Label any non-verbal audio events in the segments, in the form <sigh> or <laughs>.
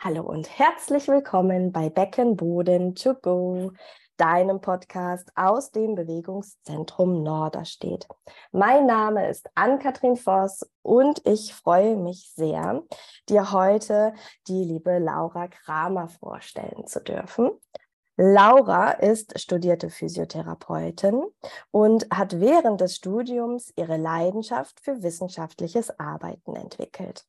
Hallo und herzlich willkommen bei Beckenboden to go, deinem Podcast aus dem Bewegungszentrum Norderstedt. Mein Name ist Ann-Kathrin Voss und ich freue mich sehr, dir heute die liebe Laura Kramer vorstellen zu dürfen. Laura ist studierte Physiotherapeutin und hat während des Studiums ihre Leidenschaft für wissenschaftliches Arbeiten entwickelt.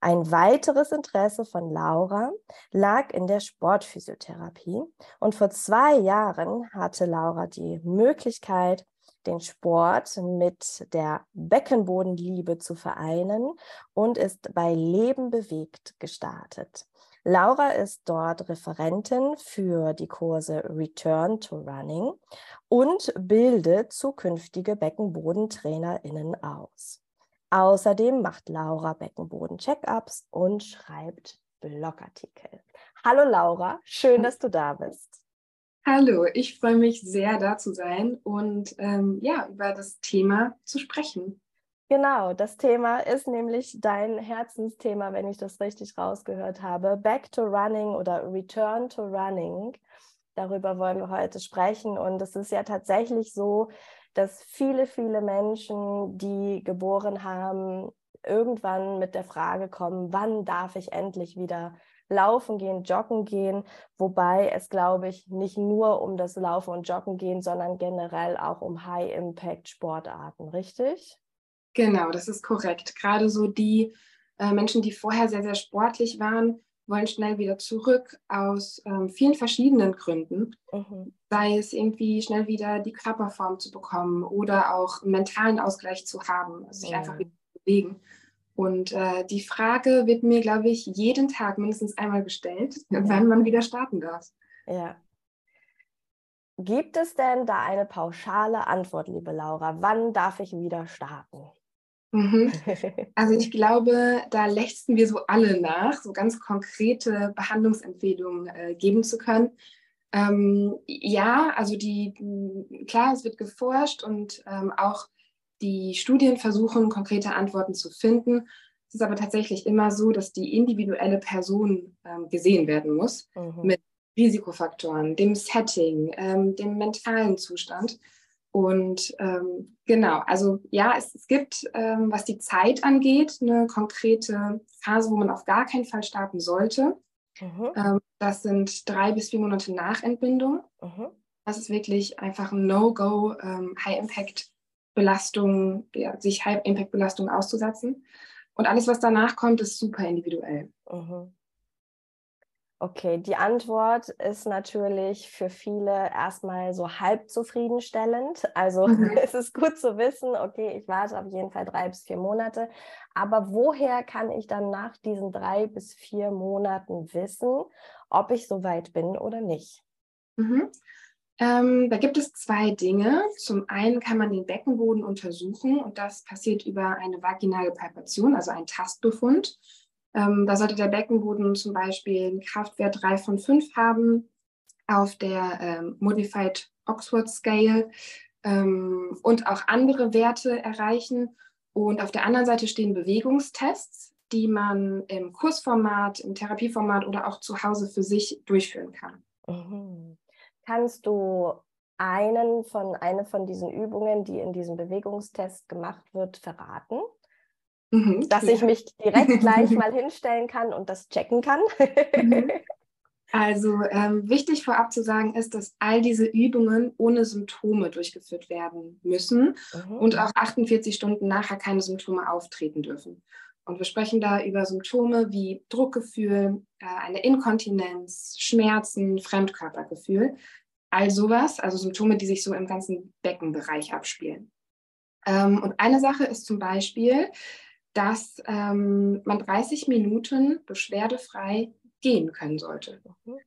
Ein weiteres Interesse von Laura lag in der Sportphysiotherapie und vor zwei Jahren hatte Laura die Möglichkeit, den Sport mit der Beckenbodenliebe zu vereinen und ist bei Leben bewegt gestartet. Laura ist dort Referentin für die Kurse Return to Running und bildet zukünftige Beckenbodentrainerinnen aus. Außerdem macht Laura Beckenboden-Check-ups und schreibt Blogartikel. Hallo Laura, schön, dass du da bist. Hallo, ich freue mich sehr, da zu sein und ähm, ja, über das Thema zu sprechen. Genau, das Thema ist nämlich dein Herzensthema, wenn ich das richtig rausgehört habe. Back to Running oder Return to Running. Darüber wollen wir heute sprechen. Und es ist ja tatsächlich so, dass viele, viele Menschen, die geboren haben, irgendwann mit der Frage kommen, wann darf ich endlich wieder laufen gehen, joggen gehen, wobei es, glaube ich, nicht nur um das Laufen und Joggen gehen, sondern generell auch um High-Impact-Sportarten, richtig? Genau, das ist korrekt. Gerade so die äh, Menschen, die vorher sehr, sehr sportlich waren, wollen schnell wieder zurück aus ähm, vielen verschiedenen Gründen. Mhm. Sei es irgendwie schnell wieder die Körperform zu bekommen oder auch mentalen Ausgleich zu haben, also sich mhm. einfach wieder zu bewegen. Und äh, die Frage wird mir, glaube ich, jeden Tag mindestens einmal gestellt, ja. wann man wieder starten darf. Ja. Gibt es denn da eine pauschale Antwort, liebe Laura? Wann darf ich wieder starten? Mhm. <laughs> Also ich glaube, da lechzen wir so alle nach, so ganz konkrete Behandlungsempfehlungen äh, geben zu können. Ähm, ja, also die, klar, es wird geforscht und ähm, auch die Studien versuchen, konkrete Antworten zu finden. Es ist aber tatsächlich immer so, dass die individuelle Person ähm, gesehen werden muss mhm. mit Risikofaktoren, dem Setting, ähm, dem mentalen Zustand. Und ähm, genau, also ja, es, es gibt, ähm, was die Zeit angeht, eine konkrete Phase, wo man auf gar keinen Fall starten sollte. Mhm. Ähm, das sind drei bis vier Monate nach Entbindung. Mhm. Das ist wirklich einfach ein No-Go, ähm, High-Impact-Belastung, ja, sich High-Impact-Belastung auszusetzen. Und alles, was danach kommt, ist super individuell. Mhm. Okay, die Antwort ist natürlich für viele erstmal so halb zufriedenstellend. Also <laughs> mhm. es ist gut zu wissen, okay, ich warte auf jeden Fall drei bis vier Monate. Aber woher kann ich dann nach diesen drei bis vier Monaten wissen, ob ich so weit bin oder nicht? Mhm. Ähm, da gibt es zwei Dinge. Zum einen kann man den Beckenboden untersuchen und das passiert über eine vaginale Palpation, also ein Tastbefund. Ähm, da sollte der Beckenboden zum Beispiel einen Kraftwert 3 von 5 haben auf der ähm, Modified Oxford Scale ähm, und auch andere Werte erreichen. Und auf der anderen Seite stehen Bewegungstests, die man im Kursformat, im Therapieformat oder auch zu Hause für sich durchführen kann. Mhm. Kannst du einen von, eine von diesen Übungen, die in diesem Bewegungstest gemacht wird, verraten? Mhm, dass ja. ich mich direkt <laughs> gleich mal hinstellen kann und das checken kann. Mhm. <laughs> Also ähm, wichtig vorab zu sagen ist, dass all diese Übungen ohne Symptome durchgeführt werden müssen mhm. und auch 48 Stunden nachher keine Symptome auftreten dürfen. Und wir sprechen da über Symptome wie Druckgefühl, äh, eine Inkontinenz, Schmerzen, Fremdkörpergefühl, all sowas, also Symptome, die sich so im ganzen Beckenbereich abspielen. Ähm, und eine Sache ist zum Beispiel, dass ähm, man 30 Minuten beschwerdefrei gehen können sollte. Mhm.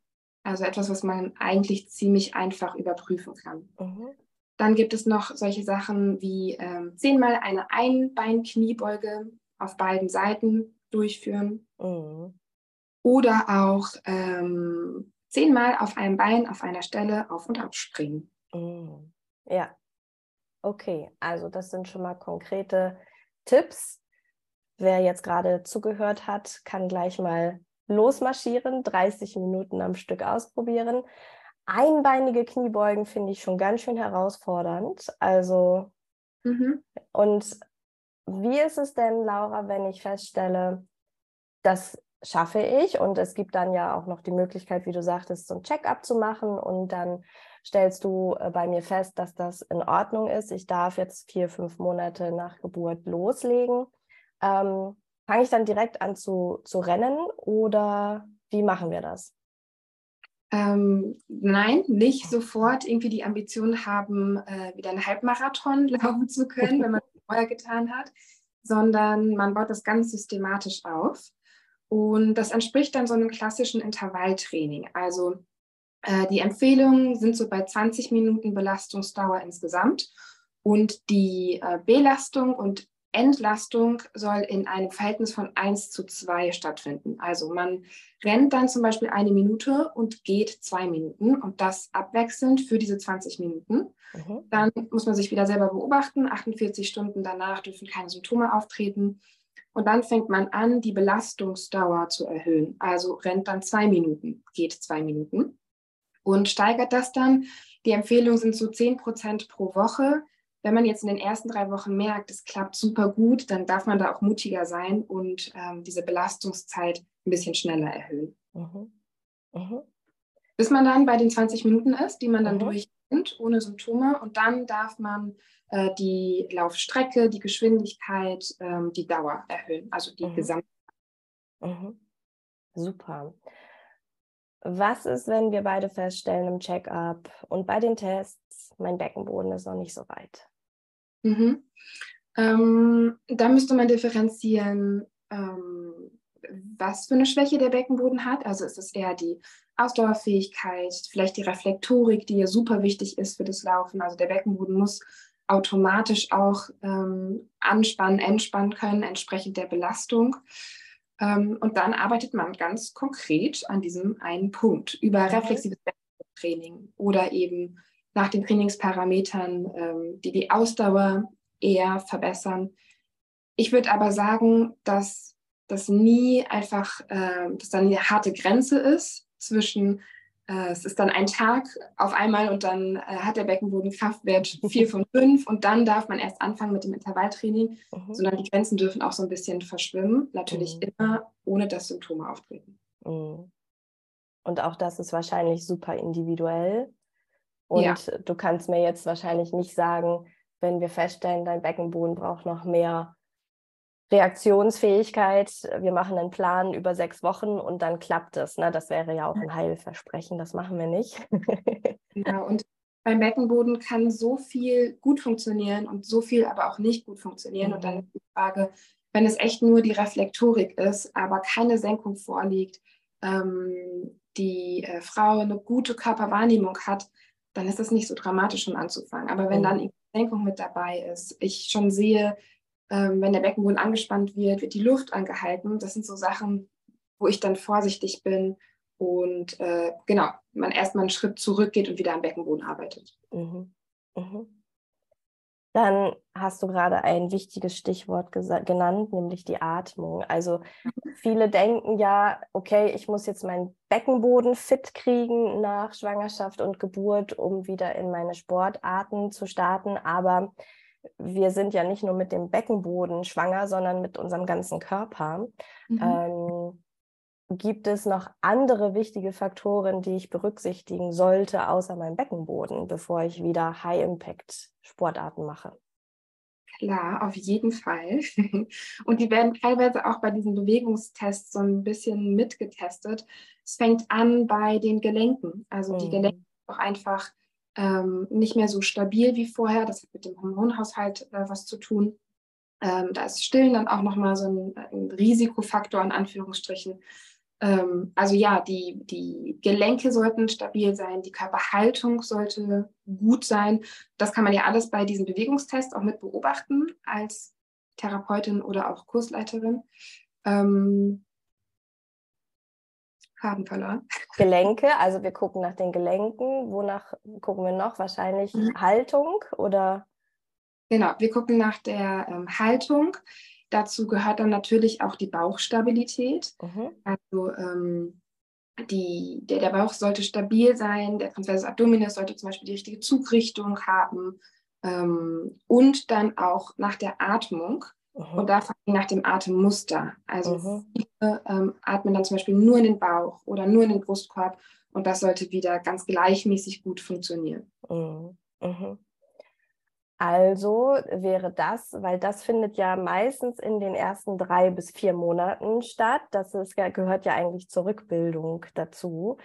Also etwas, was man eigentlich ziemlich einfach überprüfen kann. Mhm. Dann gibt es noch solche Sachen wie ähm, zehnmal eine Einbein-Kniebeuge auf beiden Seiten durchführen. Mhm. Oder auch ähm, zehnmal auf einem Bein auf einer Stelle auf und ab springen. Mhm. Ja, okay. Also das sind schon mal konkrete Tipps, Wer jetzt gerade zugehört hat, kann gleich mal losmarschieren, 30 Minuten am Stück ausprobieren. Einbeinige Kniebeugen finde ich schon ganz schön herausfordernd. Also, mhm. und wie ist es denn, Laura, wenn ich feststelle, das schaffe ich und es gibt dann ja auch noch die Möglichkeit, wie du sagtest, so ein Check-up zu machen und dann stellst du äh, bei mir fest, dass das in Ordnung ist. Ich darf jetzt vier, fünf Monate nach Geburt loslegen. Ähm, Fange ich dann direkt an zu, zu rennen oder wie machen wir das? Ähm, nein, nicht sofort irgendwie die Ambition haben, äh, wieder einen Halbmarathon <laughs> laufen zu können, wenn man es <laughs> vorher getan hat, sondern man baut das ganz systematisch auf. Und das entspricht dann so einem klassischen Intervalltraining. Also äh, die Empfehlungen sind so bei 20 Minuten Belastungsdauer insgesamt. Und die äh, Belastung und Entlastung soll in einem Verhältnis von 1 zu 2 stattfinden. Also man rennt dann zum Beispiel eine Minute und geht zwei Minuten und das abwechselnd für diese 20 Minuten. Mhm. Dann muss man sich wieder selber beobachten. 48 Stunden danach dürfen keine Symptome auftreten. Und dann fängt man an, die Belastungsdauer zu erhöhen. Also rennt dann zwei Minuten, geht zwei Minuten und steigert das dann. Die Empfehlungen sind so 10 Prozent pro Woche wenn man jetzt in den ersten drei Wochen merkt, es klappt super gut, dann darf man da auch mutiger sein und ähm, diese Belastungszeit ein bisschen schneller erhöhen. Mhm. Mhm. Bis man dann bei den 20 Minuten ist, die man dann mhm. durchkennt, ohne Symptome. Und dann darf man äh, die Laufstrecke, die Geschwindigkeit, ähm, die Dauer erhöhen, also die mhm. gesamte. Mhm. Super. Was ist, wenn wir beide feststellen im Check-up und bei den Tests, mein Beckenboden ist noch nicht so weit? Mhm. Ähm, da müsste man differenzieren, ähm, was für eine Schwäche der Beckenboden hat. Also ist es eher die Ausdauerfähigkeit, vielleicht die Reflektorik, die ja super wichtig ist für das Laufen. Also der Beckenboden muss automatisch auch ähm, anspannen, entspannen können, entsprechend der Belastung. Ähm, und dann arbeitet man ganz konkret an diesem einen Punkt über reflexives Beckentraining oder eben nach den Trainingsparametern, ähm, die die Ausdauer eher verbessern. Ich würde aber sagen, dass das nie einfach, äh, dass dann eine harte Grenze ist zwischen, äh, es ist dann ein Tag auf einmal und dann äh, hat der Beckenboden Kraftwert 4 von 5 und dann darf man erst anfangen mit dem Intervalltraining, mhm. sondern die Grenzen dürfen auch so ein bisschen verschwimmen, natürlich mhm. immer ohne dass Symptome auftreten. Mhm. Und auch das ist wahrscheinlich super individuell. Und ja. du kannst mir jetzt wahrscheinlich nicht sagen, wenn wir feststellen, dein Beckenboden braucht noch mehr Reaktionsfähigkeit, wir machen einen Plan über sechs Wochen und dann klappt es. Ne? Das wäre ja auch ein Heilversprechen, das machen wir nicht. <laughs> genau, und beim Beckenboden kann so viel gut funktionieren und so viel aber auch nicht gut funktionieren. Mhm. Und dann ist die Frage, wenn es echt nur die Reflektorik ist, aber keine Senkung vorliegt, ähm, die äh, Frau eine gute Körperwahrnehmung hat, dann ist das nicht so dramatisch schon anzufangen. Aber wenn dann die Senkung mit dabei ist, ich schon sehe, ähm, wenn der Beckenboden angespannt wird, wird die Luft angehalten. Das sind so Sachen, wo ich dann vorsichtig bin und äh, genau, man erstmal einen Schritt zurückgeht und wieder am Beckenboden arbeitet. Mhm. Mhm. Dann hast du gerade ein wichtiges Stichwort genannt, nämlich die Atmung. Also mhm. viele denken ja, okay, ich muss jetzt meinen Beckenboden fit kriegen nach Schwangerschaft und Geburt, um wieder in meine Sportarten zu starten. Aber wir sind ja nicht nur mit dem Beckenboden schwanger, sondern mit unserem ganzen Körper. Mhm. Ähm, gibt es noch andere wichtige Faktoren, die ich berücksichtigen sollte, außer meinem Beckenboden, bevor ich wieder High-Impact-Sportarten mache? Klar, auf jeden Fall. <laughs> Und die werden teilweise auch bei diesen Bewegungstests so ein bisschen mitgetestet. Es fängt an bei den Gelenken. Also die mhm. Gelenke sind auch einfach ähm, nicht mehr so stabil wie vorher. Das hat mit dem Hormonhaushalt äh, was zu tun. Ähm, da ist Stillen dann auch nochmal so ein, ein Risikofaktor in Anführungsstrichen. Ähm, also ja, die, die Gelenke sollten stabil sein, die Körperhaltung sollte gut sein. Das kann man ja alles bei diesem Bewegungstest auch mit beobachten als Therapeutin oder auch Kursleiterin. Ähm, haben verloren. Gelenke, also wir gucken nach den Gelenken. Wonach gucken wir noch? Wahrscheinlich mhm. Haltung oder? Genau, wir gucken nach der ähm, Haltung. Dazu gehört dann natürlich auch die Bauchstabilität. Mhm. Also ähm, die, der, der Bauch sollte stabil sein, der Transversus Abdominis sollte zum Beispiel die richtige Zugrichtung haben ähm, und dann auch nach der Atmung. Mhm. Und da nach dem Atemmuster. Also mhm. viele ähm, atmen dann zum Beispiel nur in den Bauch oder nur in den Brustkorb und das sollte wieder ganz gleichmäßig gut funktionieren. Mhm. mhm. Also wäre das, weil das findet ja meistens in den ersten drei bis vier Monaten statt. Das ist, gehört ja eigentlich zur Rückbildung dazu.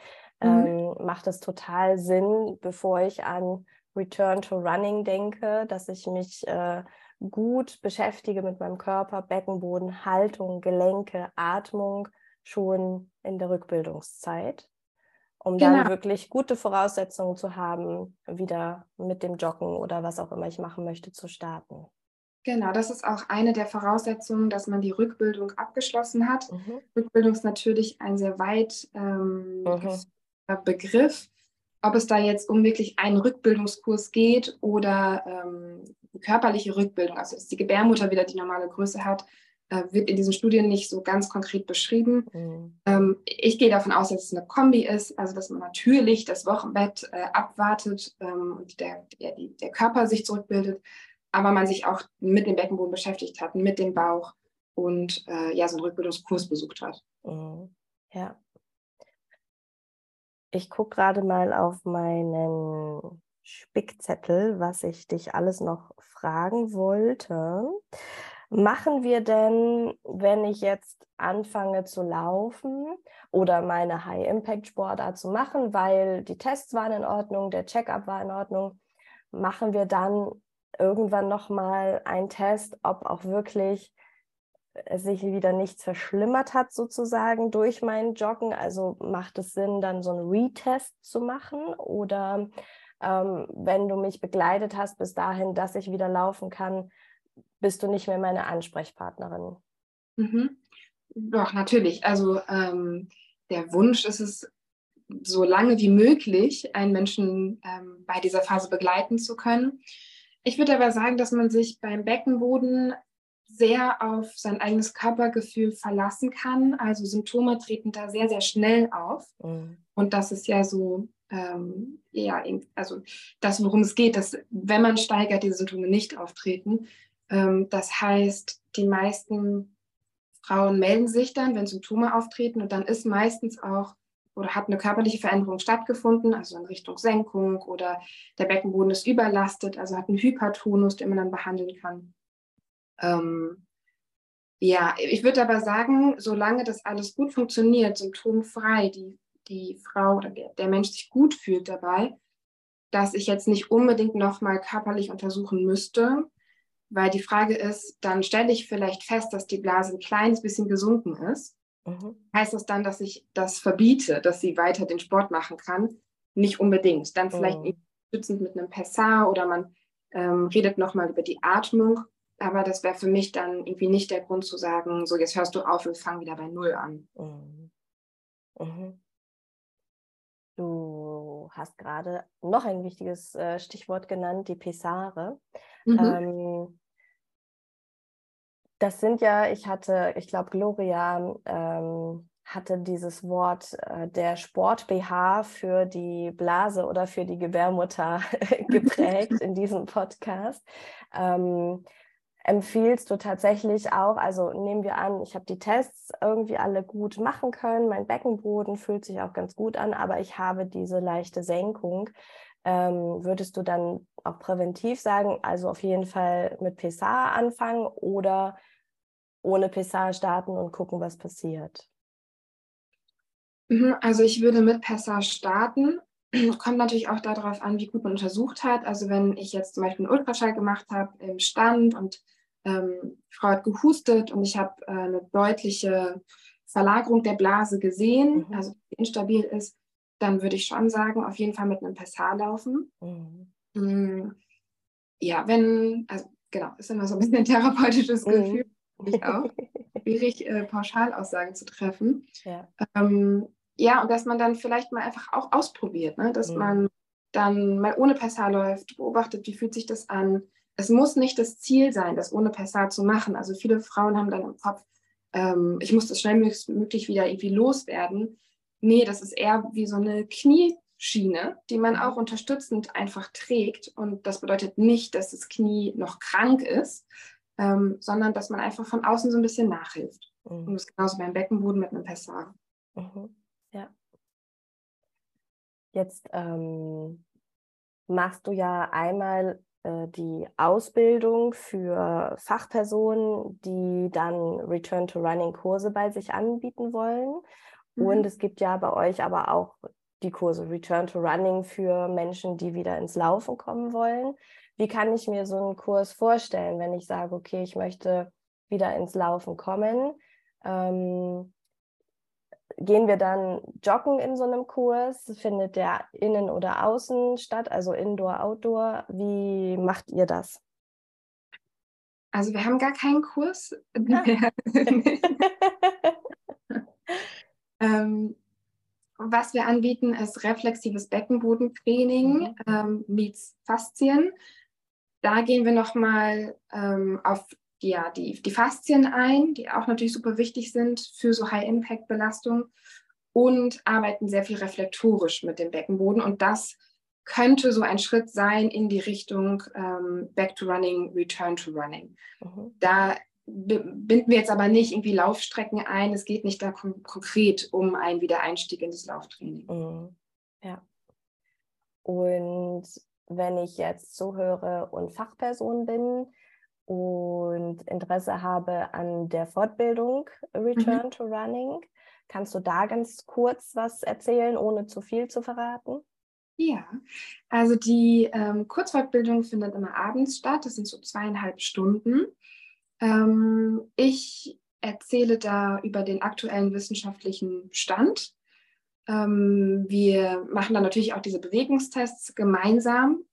Mhm. Ähm, macht es total Sinn, bevor ich an Return to Running denke, dass ich mich äh, gut beschäftige mit meinem Körper, Beckenboden, Haltung, Gelenke, Atmung schon in der Rückbildungszeit um genau. dann wirklich gute Voraussetzungen zu haben, wieder mit dem Joggen oder was auch immer ich machen möchte, zu starten. Genau, das ist auch eine der Voraussetzungen, dass man die Rückbildung abgeschlossen hat. Mhm. Rückbildung ist natürlich ein sehr weit ähm, mhm. Begriff. Ob es da jetzt um wirklich einen Rückbildungskurs geht oder ähm, körperliche Rückbildung, also dass die Gebärmutter wieder die normale Größe hat, äh, wird in diesen Studien nicht so ganz konkret beschrieben. Mhm. Ähm, ich gehe davon aus, dass es eine Kombi ist, also dass man natürlich das Wochenbett äh, abwartet ähm, und der, der, der, Körper sich zurückbildet, aber man sich auch mit dem Beckenboden beschäftigt hat, mit dem Bauch und äh, ja, so einen Rückbildungskurs besucht hat. Mhm. Ja. Ich gucke gerade mal auf meinen Spickzettel, was ich dich alles noch fragen wollte machen wir denn, wenn ich jetzt anfange zu laufen oder meine High-Impact-Sportart zu machen, weil die Tests waren in Ordnung, der Checkup war in Ordnung, machen wir dann irgendwann nochmal einen Test, ob auch wirklich sich wieder nichts verschlimmert hat sozusagen durch mein Joggen. Also macht es Sinn, dann so einen Retest zu machen oder ähm, wenn du mich begleitet hast bis dahin, dass ich wieder laufen kann, bist du nicht mehr meine Ansprechpartnerin. Mhm. Doch, natürlich. Also ähm, der Wunsch ist es, so lange wie möglich einen Menschen ähm, bei dieser Phase begleiten zu können. Ich würde aber sagen, dass man sich beim Beckenboden sehr auf sein eigenes Körpergefühl verlassen kann. Also Symptome treten da sehr, sehr schnell auf. Mhm. Und das ist ja so, ähm, ja, also das, worum es geht, dass wenn man steigert, diese Symptome nicht auftreten. Ähm, das heißt, die meisten Frauen melden sich dann, wenn Symptome auftreten und dann ist meistens auch oder hat eine körperliche Veränderung stattgefunden, also in Richtung Senkung oder der Beckenboden ist überlastet, also hat einen Hypertonus, den man dann behandeln kann. Ähm, ja, ich würde aber sagen, solange das alles gut funktioniert, symptomfrei, die, die Frau oder der, der Mensch sich gut fühlt dabei, dass ich jetzt nicht unbedingt nochmal körperlich untersuchen müsste, weil die Frage ist, dann stelle ich vielleicht fest, dass die Blase ein kleines bisschen gesunken ist. Mhm. Heißt das dann, dass ich das verbiete, dass sie weiter den Sport machen kann? Nicht unbedingt. Dann vielleicht mhm. stützend mit einem Pessar oder man ähm, redet nochmal über die Atmung. Aber das wäre für mich dann irgendwie nicht der Grund zu sagen, so jetzt hörst du auf und fang wieder bei Null an. Mhm. Du hast gerade noch ein wichtiges äh, Stichwort genannt, die Pesare. Mhm. Ähm, das sind ja, ich hatte, ich glaube, Gloria ähm, hatte dieses Wort äh, der Sport-BH für die Blase oder für die Gebärmutter <laughs> geprägt <laughs> in diesem Podcast. Ähm, empfiehlst du tatsächlich auch, also nehmen wir an, ich habe die Tests irgendwie alle gut machen können, mein Beckenboden fühlt sich auch ganz gut an, aber ich habe diese leichte Senkung. Ähm, würdest du dann auch präventiv sagen, also auf jeden Fall mit PSA anfangen oder ohne PSA starten und gucken, was passiert? Mhm, also ich würde mit PSA starten. <clears throat> Kommt natürlich auch darauf an, wie gut man untersucht hat. Also wenn ich jetzt zum Beispiel einen Ultraschall gemacht habe im Stand und ähm, Frau hat gehustet und ich habe äh, eine deutliche Verlagerung der Blase gesehen, mhm. also instabil ist, dann würde ich schon sagen, auf jeden Fall mit einem Pessar laufen. Mhm. Mhm. Ja, wenn, also genau, ist immer so ein bisschen ein <laughs> therapeutisches mhm. Gefühl, ich auch. <laughs> Schwierig, äh, Pauschalaussagen zu treffen. Ja. Ähm, ja, und dass man dann vielleicht mal einfach auch ausprobiert, ne? dass mhm. man dann mal ohne Pessar läuft, beobachtet, wie fühlt sich das an, es muss nicht das Ziel sein, das ohne Pessar zu machen. Also viele Frauen haben dann im Kopf, ähm, ich muss das schnellmöglich wieder irgendwie loswerden. Nee, das ist eher wie so eine Knieschiene, die man auch unterstützend einfach trägt. Und das bedeutet nicht, dass das Knie noch krank ist, ähm, sondern dass man einfach von außen so ein bisschen nachhilft. Mhm. Und das ist genauso beim Beckenboden mit einem Pessar. Mhm. Ja. Jetzt ähm, machst du ja einmal äh, die Ausbildung für Fachpersonen, die dann Return to Running Kurse bei sich anbieten wollen. Mhm. Und es gibt ja bei euch aber auch die Kurse Return to Running für Menschen, die wieder ins Laufen kommen wollen. Wie kann ich mir so einen Kurs vorstellen, wenn ich sage, okay, ich möchte wieder ins Laufen kommen? Ähm, gehen wir dann joggen in so einem Kurs? Findet der innen oder außen statt, also Indoor, Outdoor? Wie macht ihr das? Also wir haben gar keinen Kurs <laughs> mehr. <laughs> ähm, was wir anbieten, ist reflexives Beckenbodentraining mhm. ähm, meets Faszien. Da gehen wir nochmal ähm, auf ja, die, die Faszien ein, die auch natürlich super wichtig sind für so High-Impact-Belastung und arbeiten sehr viel reflektorisch mit dem Beckenboden. Und das könnte so ein Schritt sein in die Richtung ähm, Back to Running, Return to Running. Mhm. Da binden wir jetzt aber nicht irgendwie Laufstrecken ein. Es geht nicht da kon konkret um einen Wiedereinstieg in das Lauftraining. Mhm. Ja. Und wenn ich jetzt zuhöre und Fachperson bin, und Interesse habe an der Fortbildung Return mhm. to Running. Kannst du da ganz kurz was erzählen, ohne zu viel zu verraten? Ja, also die ähm, Kurzfortbildung findet immer abends statt. Das sind so zweieinhalb Stunden. Ähm, ich erzähle da über den aktuellen wissenschaftlichen Stand. Ähm, wir machen dann natürlich auch diese Bewegungstests gemeinsam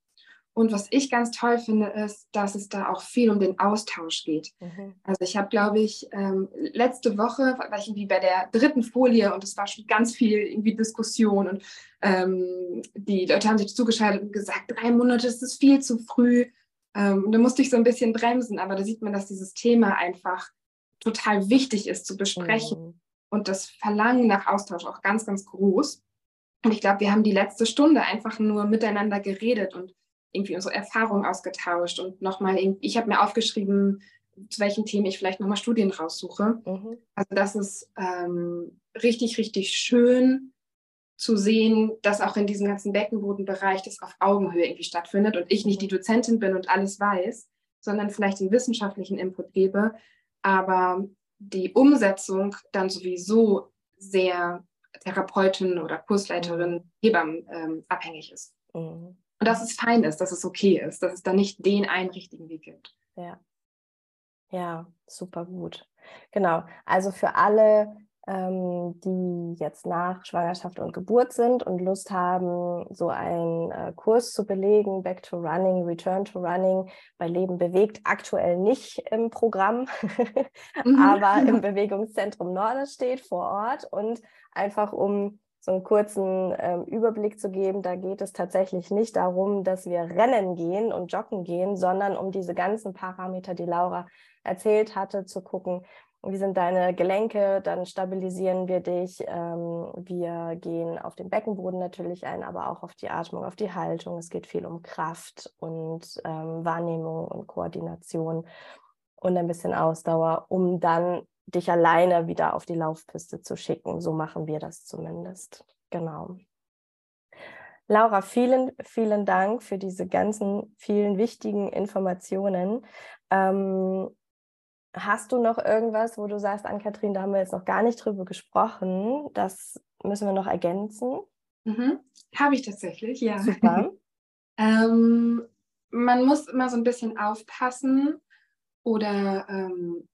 und was ich ganz toll finde, ist, dass es da auch viel um den Austausch geht. Mhm. Also ich habe, glaube ich, ähm, letzte Woche war ich irgendwie bei der dritten Folie und es war schon ganz viel irgendwie Diskussion und ähm, die Leute haben sich zugeschaltet und gesagt, drei Monate ist es viel zu früh. Ähm, und da musste ich so ein bisschen bremsen, aber da sieht man, dass dieses Thema einfach total wichtig ist zu besprechen mhm. und das Verlangen nach Austausch auch ganz, ganz groß. Und ich glaube, wir haben die letzte Stunde einfach nur miteinander geredet und irgendwie unsere Erfahrungen ausgetauscht und nochmal, ich habe mir aufgeschrieben, zu welchen Themen ich vielleicht nochmal Studien raussuche. Mhm. Also das ist ähm, richtig, richtig schön zu sehen, dass auch in diesem ganzen Beckenbodenbereich das auf Augenhöhe irgendwie stattfindet und ich nicht die Dozentin bin und alles weiß, sondern vielleicht den wissenschaftlichen Input gebe, aber die Umsetzung dann sowieso sehr Therapeutin oder Kursleiterin, mhm. Hebammen ähm, abhängig ist. Mhm. Und dass es fein ist, dass es okay ist, dass es da nicht den einen richtigen Weg gibt. Ja. Ja, super gut. Genau. Also für alle, ähm, die jetzt nach Schwangerschaft und Geburt sind und Lust haben, so einen äh, Kurs zu belegen, Back to Running, Return to Running, bei Leben bewegt, aktuell nicht im Programm, <laughs> mhm. aber im <laughs> Bewegungszentrum Norden steht vor Ort und einfach um so einen kurzen ähm, Überblick zu geben, da geht es tatsächlich nicht darum, dass wir rennen gehen und joggen gehen, sondern um diese ganzen Parameter, die Laura erzählt hatte, zu gucken, wie sind deine Gelenke, dann stabilisieren wir dich. Ähm, wir gehen auf den Beckenboden natürlich ein, aber auch auf die Atmung, auf die Haltung. Es geht viel um Kraft und ähm, Wahrnehmung und Koordination und ein bisschen Ausdauer, um dann dich alleine wieder auf die Laufpiste zu schicken. So machen wir das zumindest. Genau. Laura, vielen, vielen Dank für diese ganzen vielen wichtigen Informationen. Ähm, hast du noch irgendwas, wo du sagst, Ann-Kathrin, da haben wir jetzt noch gar nicht drüber gesprochen. Das müssen wir noch ergänzen. Mhm. Habe ich tatsächlich, ja. Super. <laughs> ähm, man muss immer so ein bisschen aufpassen oder ähm,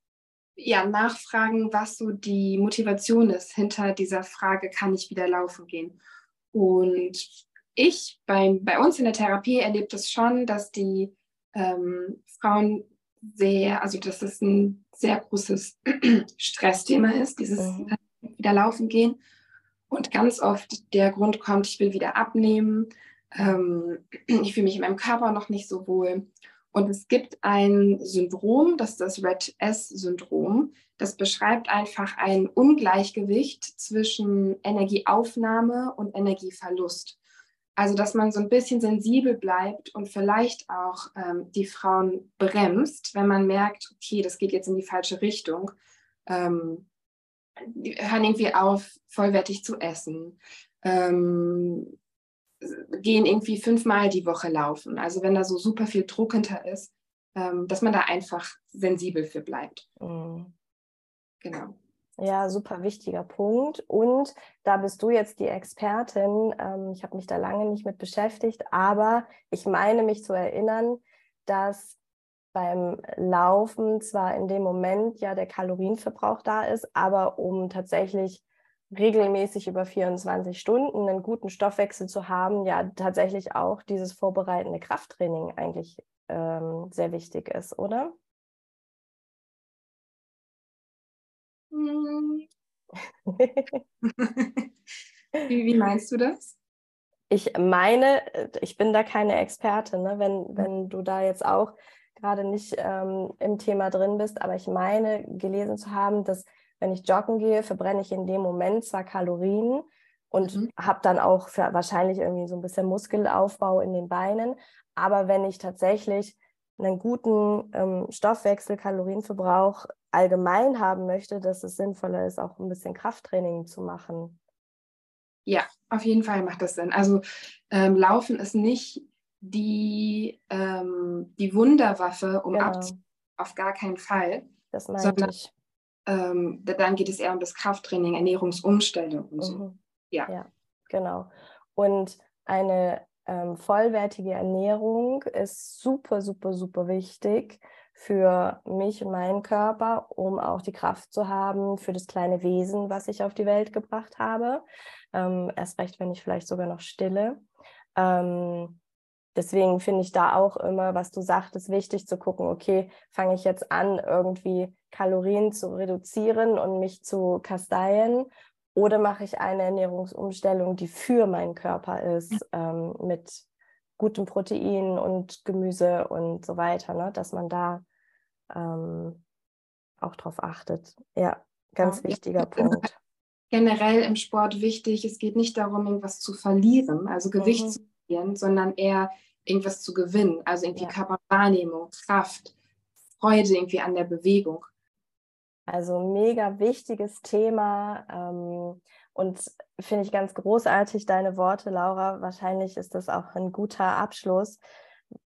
ja, nachfragen, was so die Motivation ist hinter dieser Frage, kann ich wieder laufen gehen? Und ich bei, bei uns in der Therapie erlebe das schon, dass die ähm, Frauen sehr, also dass es ein sehr großes <clears throat> Stressthema ist, dieses mhm. Äh, wieder laufen gehen. Und ganz oft der Grund kommt, ich will wieder abnehmen, ähm, <clears throat> ich fühle mich in meinem Körper noch nicht so wohl. Und es gibt ein Syndrom, das ist das Red S-Syndrom. Das beschreibt einfach ein Ungleichgewicht zwischen Energieaufnahme und Energieverlust. Also, dass man so ein bisschen sensibel bleibt und vielleicht auch ähm, die Frauen bremst, wenn man merkt, okay, das geht jetzt in die falsche Richtung. Ähm, die hören irgendwie auf, vollwertig zu essen. Ähm, gehen irgendwie fünfmal die Woche laufen. Also wenn da so super viel Druck hinter ist, ähm, dass man da einfach sensibel für bleibt. Mhm. Genau. Ja, super wichtiger Punkt. Und da bist du jetzt die Expertin. Ähm, ich habe mich da lange nicht mit beschäftigt, aber ich meine mich zu erinnern, dass beim Laufen zwar in dem Moment ja der Kalorienverbrauch da ist, aber um tatsächlich regelmäßig über 24 Stunden einen guten Stoffwechsel zu haben, ja tatsächlich auch dieses vorbereitende Krafttraining eigentlich ähm, sehr wichtig ist, oder? wie, wie, meinst du das? Ich meine, ich bin da keine Expertin, ne? wenn, wenn du da jetzt auch gerade nicht ähm, im Thema drin bist, aber ich meine gelesen zu haben, dass wenn ich joggen gehe, verbrenne ich in dem Moment zwar Kalorien und mhm. habe dann auch wahrscheinlich irgendwie so ein bisschen Muskelaufbau in den Beinen, aber wenn ich tatsächlich einen guten ähm, Stoffwechsel, Kalorienverbrauch allgemein haben möchte, dass es sinnvoller ist, auch ein bisschen Krafttraining zu machen. Ja, auf jeden Fall macht das Sinn. Also ähm, Laufen ist nicht die, ähm, die Wunderwaffe, um genau. abzunehmen, auf gar keinen Fall. Das meine ich ähm, dann geht es eher um das Krafttraining, Ernährungsumstellung und so. Mhm. Ja. ja, genau. Und eine ähm, vollwertige Ernährung ist super, super, super wichtig für mich und meinen Körper, um auch die Kraft zu haben für das kleine Wesen, was ich auf die Welt gebracht habe. Ähm, erst recht, wenn ich vielleicht sogar noch stille. Ähm, deswegen finde ich da auch immer, was du sagtest, wichtig zu gucken, okay, fange ich jetzt an, irgendwie Kalorien zu reduzieren und mich zu kasteien oder mache ich eine Ernährungsumstellung, die für meinen Körper ist, ähm, mit gutem Protein und Gemüse und so weiter, ne? dass man da ähm, auch drauf achtet. Ja, ganz ja. wichtiger Punkt. Generell im Sport wichtig, es geht nicht darum, irgendwas zu verlieren, also Gewicht mhm. zu verlieren, sondern eher irgendwas zu gewinnen, also irgendwie ja. Körperwahrnehmung, Kraft, Freude irgendwie an der Bewegung. Also mega wichtiges Thema ähm, und finde ich ganz großartig deine Worte, Laura. Wahrscheinlich ist das auch ein guter Abschluss,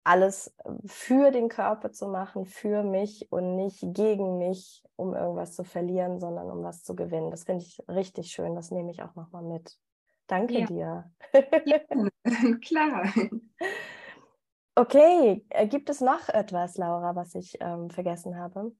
alles für den Körper zu machen, für mich und nicht gegen mich, um irgendwas zu verlieren, sondern um was zu gewinnen. Das finde ich richtig schön. Das nehme ich auch nochmal mit. Danke ja. dir. Ja, <laughs> klar. Okay, äh, gibt es noch etwas, Laura, was ich ähm, vergessen habe?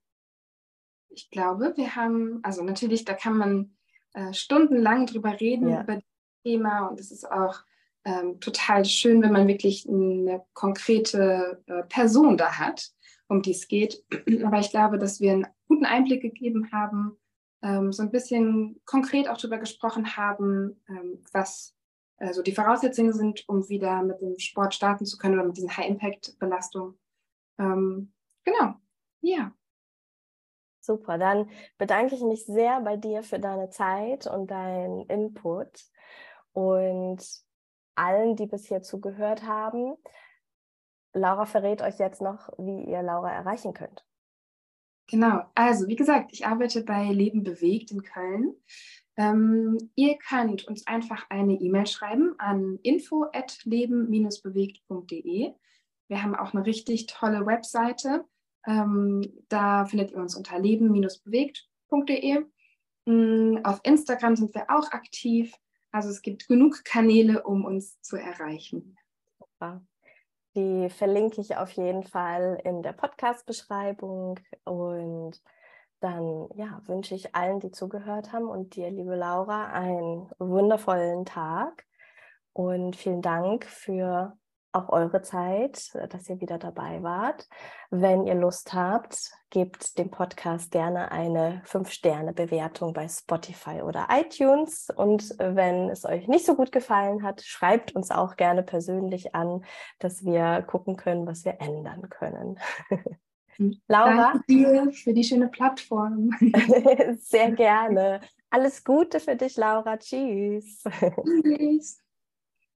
Ich glaube, wir haben, also natürlich, da kann man äh, stundenlang drüber reden, ja. über das Thema und es ist auch ähm, total schön, wenn man wirklich eine konkrete äh, Person da hat, um die es geht. Aber ich glaube, dass wir einen guten Einblick gegeben haben, ähm, so ein bisschen konkret auch darüber gesprochen haben, ähm, was also die Voraussetzungen sind, um wieder mit dem Sport starten zu können oder mit diesen High-Impact-Belastungen. Ähm, genau, ja. Super, dann bedanke ich mich sehr bei dir für deine Zeit und deinen Input und allen, die bis hier zugehört haben. Laura verrät euch jetzt noch, wie ihr Laura erreichen könnt. Genau, also wie gesagt, ich arbeite bei Leben bewegt in Köln. Ähm, ihr könnt uns einfach eine E-Mail schreiben an info@leben-bewegt.de. Wir haben auch eine richtig tolle Webseite. Ähm, da findet ihr uns unter leben-bewegt.de. Mm, auf Instagram sind wir auch aktiv. Also es gibt genug Kanäle, um uns zu erreichen. Super. Die verlinke ich auf jeden Fall in der Podcast-Beschreibung. Und dann ja, wünsche ich allen, die zugehört haben und dir, liebe Laura, einen wundervollen Tag. Und vielen Dank für auch eure Zeit, dass ihr wieder dabei wart. Wenn ihr Lust habt, gebt dem Podcast gerne eine 5-Sterne-Bewertung bei Spotify oder iTunes. Und wenn es euch nicht so gut gefallen hat, schreibt uns auch gerne persönlich an, dass wir gucken können, was wir ändern können. <laughs> Laura. Danke dir für die schöne Plattform. <laughs> Sehr <laughs> gerne. Alles Gute für dich, Laura. Tschüss. Tschüss.